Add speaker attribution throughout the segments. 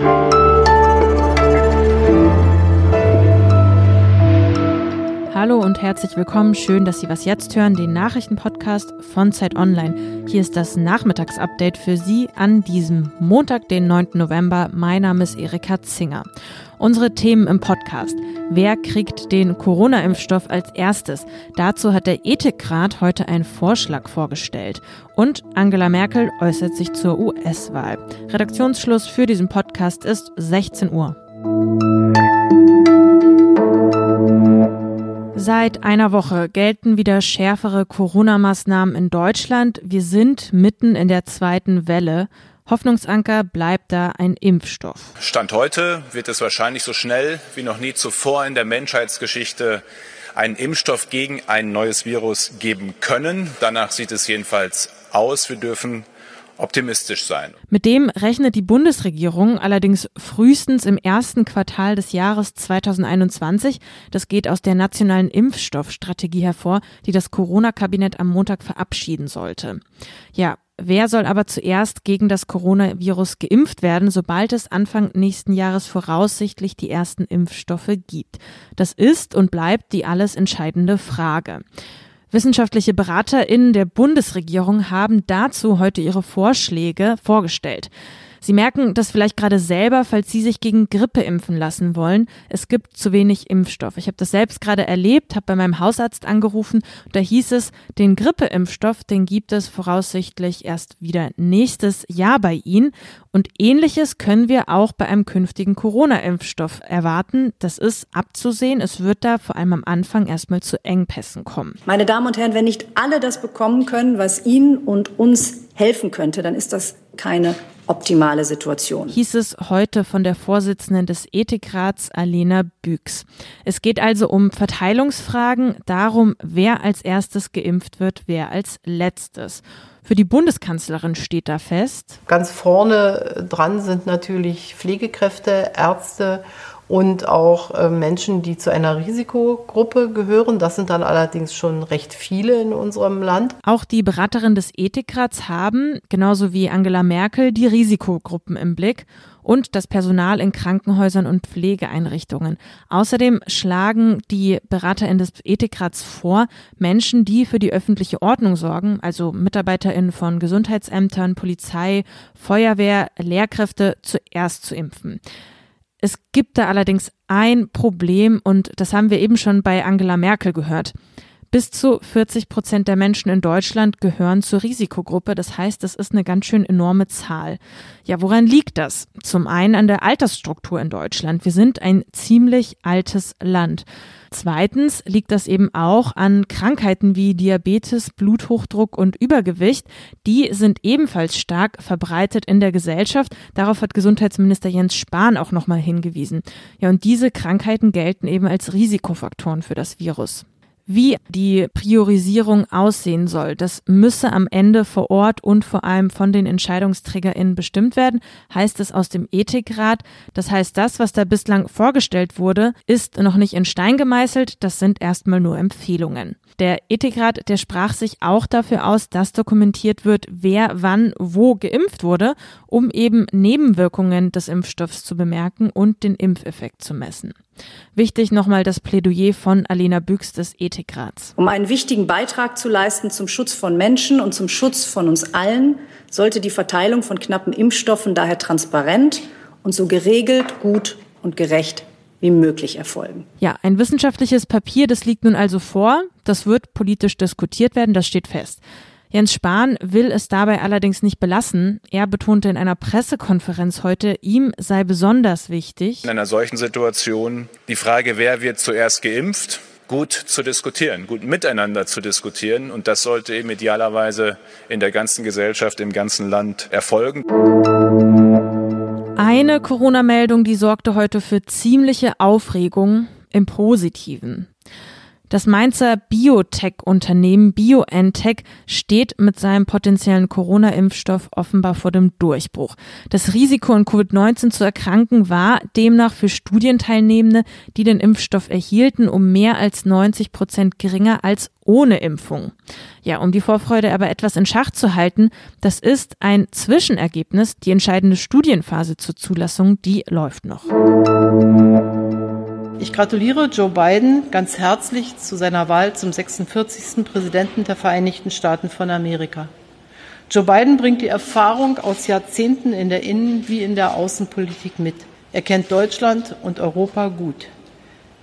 Speaker 1: Thank you. Hallo und herzlich willkommen. Schön, dass Sie was jetzt hören, den Nachrichtenpodcast von Zeit Online. Hier ist das Nachmittagsupdate für Sie an diesem Montag, den 9. November. Mein Name ist Erika Zinger. Unsere Themen im Podcast. Wer kriegt den Corona-Impfstoff als erstes? Dazu hat der Ethikrat heute einen Vorschlag vorgestellt. Und Angela Merkel äußert sich zur US-Wahl. Redaktionsschluss für diesen Podcast ist 16 Uhr. Seit einer Woche gelten wieder schärfere Corona-Maßnahmen in Deutschland. Wir sind mitten in der zweiten Welle. Hoffnungsanker bleibt da ein Impfstoff.
Speaker 2: Stand heute wird es wahrscheinlich so schnell wie noch nie zuvor in der Menschheitsgeschichte einen Impfstoff gegen ein neues Virus geben können. Danach sieht es jedenfalls aus. Wir dürfen optimistisch sein.
Speaker 1: Mit dem rechnet die Bundesregierung allerdings frühestens im ersten Quartal des Jahres 2021. Das geht aus der nationalen Impfstoffstrategie hervor, die das Corona-Kabinett am Montag verabschieden sollte. Ja, Wer soll aber zuerst gegen das Coronavirus geimpft werden, sobald es Anfang nächsten Jahres voraussichtlich die ersten Impfstoffe gibt? Das ist und bleibt die alles entscheidende Frage. Wissenschaftliche BeraterInnen der Bundesregierung haben dazu heute ihre Vorschläge vorgestellt. Sie merken das vielleicht gerade selber, falls Sie sich gegen Grippe impfen lassen wollen. Es gibt zu wenig Impfstoff. Ich habe das selbst gerade erlebt, habe bei meinem Hausarzt angerufen. Da hieß es, den Grippeimpfstoff, den gibt es voraussichtlich erst wieder nächstes Jahr bei Ihnen. Und ähnliches können wir auch bei einem künftigen Corona-Impfstoff erwarten. Das ist abzusehen. Es wird da vor allem am Anfang erstmal zu Engpässen kommen.
Speaker 3: Meine Damen und Herren, wenn nicht alle das bekommen können, was Ihnen und uns helfen könnte, dann ist das keine optimale Situation.
Speaker 1: Hieß es heute von der Vorsitzenden des Ethikrats Alena Büchs. Es geht also um Verteilungsfragen, darum, wer als erstes geimpft wird, wer als letztes. Für die Bundeskanzlerin steht da fest.
Speaker 4: Ganz vorne dran sind natürlich Pflegekräfte, Ärzte und auch äh, Menschen, die zu einer Risikogruppe gehören. Das sind dann allerdings schon recht viele in unserem Land.
Speaker 1: Auch die Beraterin des Ethikrats haben, genauso wie Angela Merkel, die Risikogruppen im Blick und das Personal in Krankenhäusern und Pflegeeinrichtungen. Außerdem schlagen die BeraterInnen des Ethikrats vor, Menschen, die für die öffentliche Ordnung sorgen, also MitarbeiterInnen von Gesundheitsämtern, Polizei, Feuerwehr, Lehrkräfte, zuerst zu impfen. Es gibt da allerdings ein Problem und das haben wir eben schon bei Angela Merkel gehört. Bis zu 40 Prozent der Menschen in Deutschland gehören zur Risikogruppe. Das heißt, das ist eine ganz schön enorme Zahl. Ja, woran liegt das? Zum einen an der Altersstruktur in Deutschland. Wir sind ein ziemlich altes Land. Zweitens liegt das eben auch an Krankheiten wie Diabetes, Bluthochdruck und Übergewicht. Die sind ebenfalls stark verbreitet in der Gesellschaft. Darauf hat Gesundheitsminister Jens Spahn auch nochmal hingewiesen. Ja, und diese Krankheiten gelten eben als Risikofaktoren für das Virus. Wie die Priorisierung aussehen soll, das müsse am Ende vor Ort und vor allem von den EntscheidungsträgerInnen bestimmt werden, heißt es aus dem Ethikrat. Das heißt, das, was da bislang vorgestellt wurde, ist noch nicht in Stein gemeißelt. Das sind erstmal nur Empfehlungen. Der Ethikrat, der sprach sich auch dafür aus, dass dokumentiert wird, wer wann wo geimpft wurde, um eben Nebenwirkungen des Impfstoffs zu bemerken und den Impfeffekt zu messen. Wichtig nochmal das Plädoyer von Alena Büchs des Ethikrats.
Speaker 3: Um einen wichtigen Beitrag zu leisten zum Schutz von Menschen und zum Schutz von uns allen, sollte die Verteilung von knappen Impfstoffen daher transparent und so geregelt, gut und gerecht wie möglich erfolgen.
Speaker 1: Ja, ein wissenschaftliches Papier, das liegt nun also vor. Das wird politisch diskutiert werden, das steht fest. Jens Spahn will es dabei allerdings nicht belassen. Er betonte in einer Pressekonferenz heute, ihm sei besonders wichtig,
Speaker 2: in einer solchen Situation die Frage, wer wird zuerst geimpft, gut zu diskutieren, gut miteinander zu diskutieren. Und das sollte eben idealerweise in der ganzen Gesellschaft, im ganzen Land erfolgen.
Speaker 1: Eine Corona-Meldung, die sorgte heute für ziemliche Aufregung im Positiven. Das Mainzer Biotech-Unternehmen BioNTech steht mit seinem potenziellen Corona-Impfstoff offenbar vor dem Durchbruch. Das Risiko, an Covid-19 zu erkranken, war demnach für Studienteilnehmende, die den Impfstoff erhielten, um mehr als 90 Prozent geringer als ohne Impfung. Ja, um die Vorfreude aber etwas in Schach zu halten, das ist ein Zwischenergebnis. Die entscheidende Studienphase zur Zulassung, die läuft noch.
Speaker 4: Ich gratuliere Joe Biden ganz herzlich zu seiner Wahl zum 46. Präsidenten der Vereinigten Staaten von Amerika. Joe Biden bringt die Erfahrung aus Jahrzehnten in der Innen- wie in der Außenpolitik mit. Er kennt Deutschland und Europa gut.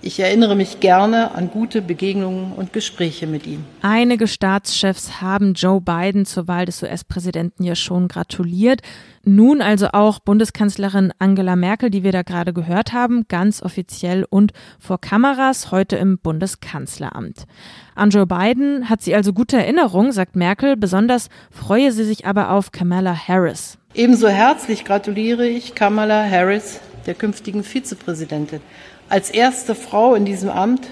Speaker 4: Ich erinnere mich gerne an gute Begegnungen und Gespräche mit ihm.
Speaker 1: Einige Staatschefs haben Joe Biden zur Wahl des US-Präsidenten ja schon gratuliert. Nun also auch Bundeskanzlerin Angela Merkel, die wir da gerade gehört haben, ganz offiziell und vor Kameras heute im Bundeskanzleramt. An Joe Biden hat sie also gute Erinnerung, sagt Merkel. Besonders freue sie sich aber auf Kamala Harris.
Speaker 4: Ebenso herzlich gratuliere ich Kamala Harris, der künftigen Vizepräsidentin. Als erste Frau in diesem Amt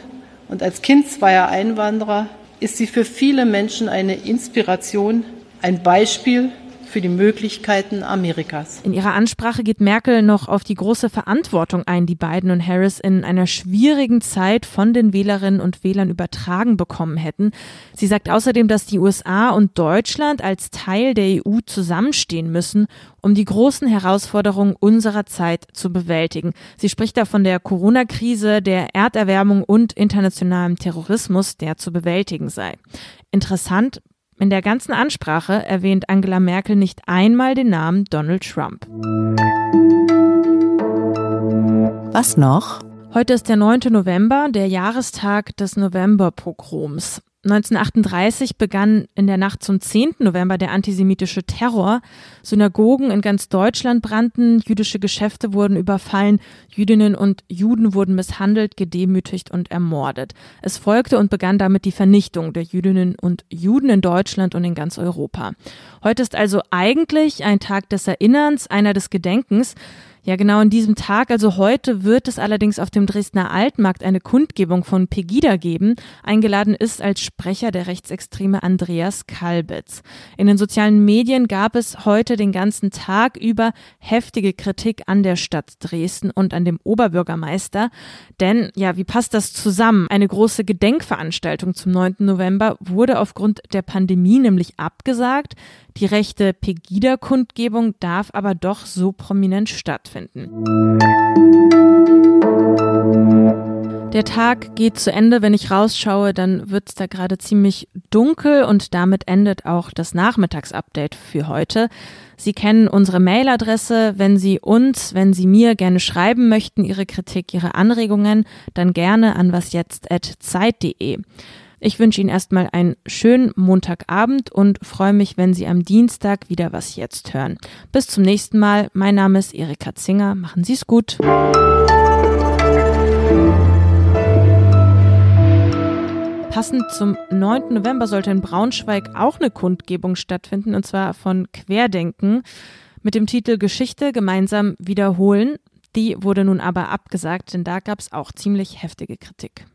Speaker 4: und als Kind zweier Einwanderer ist sie für viele Menschen eine Inspiration, ein Beispiel für die Möglichkeiten Amerikas.
Speaker 1: In ihrer Ansprache geht Merkel noch auf die große Verantwortung ein, die Biden und Harris in einer schwierigen Zeit von den Wählerinnen und Wählern übertragen bekommen hätten. Sie sagt außerdem, dass die USA und Deutschland als Teil der EU zusammenstehen müssen, um die großen Herausforderungen unserer Zeit zu bewältigen. Sie spricht da von der Corona-Krise, der Erderwärmung und internationalem Terrorismus, der zu bewältigen sei. Interessant, in der ganzen Ansprache erwähnt Angela Merkel nicht einmal den Namen Donald Trump.
Speaker 5: Was noch?
Speaker 1: Heute ist der 9. November, der Jahrestag des Novemberpogroms. 1938 begann in der Nacht zum 10. November der antisemitische Terror. Synagogen in ganz Deutschland brannten, jüdische Geschäfte wurden überfallen, Jüdinnen und Juden wurden misshandelt, gedemütigt und ermordet. Es folgte und begann damit die Vernichtung der Jüdinnen und Juden in Deutschland und in ganz Europa. Heute ist also eigentlich ein Tag des Erinnerns, einer des Gedenkens. Ja, genau in diesem Tag, also heute, wird es allerdings auf dem Dresdner Altmarkt eine Kundgebung von Pegida geben. Eingeladen ist als Sprecher der Rechtsextreme Andreas Kalbitz. In den sozialen Medien gab es heute den ganzen Tag über heftige Kritik an der Stadt Dresden und an dem Oberbürgermeister. Denn, ja, wie passt das zusammen? Eine große Gedenkveranstaltung zum 9. November wurde aufgrund der Pandemie nämlich abgesagt. Die rechte Pegida-Kundgebung darf aber doch so prominent stattfinden. Der Tag geht zu Ende. Wenn ich rausschaue, dann wird es da gerade ziemlich dunkel und damit endet auch das Nachmittagsupdate für heute. Sie kennen unsere Mailadresse. Wenn Sie uns, wenn Sie mir gerne schreiben möchten, Ihre Kritik, Ihre Anregungen, dann gerne an wasjetzt.zeit.de. Ich wünsche Ihnen erstmal einen schönen Montagabend und freue mich, wenn Sie am Dienstag wieder was jetzt hören. Bis zum nächsten Mal. Mein Name ist Erika Zinger. Machen Sie es gut. Passend zum 9. November sollte in Braunschweig auch eine Kundgebung stattfinden, und zwar von Querdenken mit dem Titel Geschichte gemeinsam wiederholen. Die wurde nun aber abgesagt, denn da gab es auch ziemlich heftige Kritik.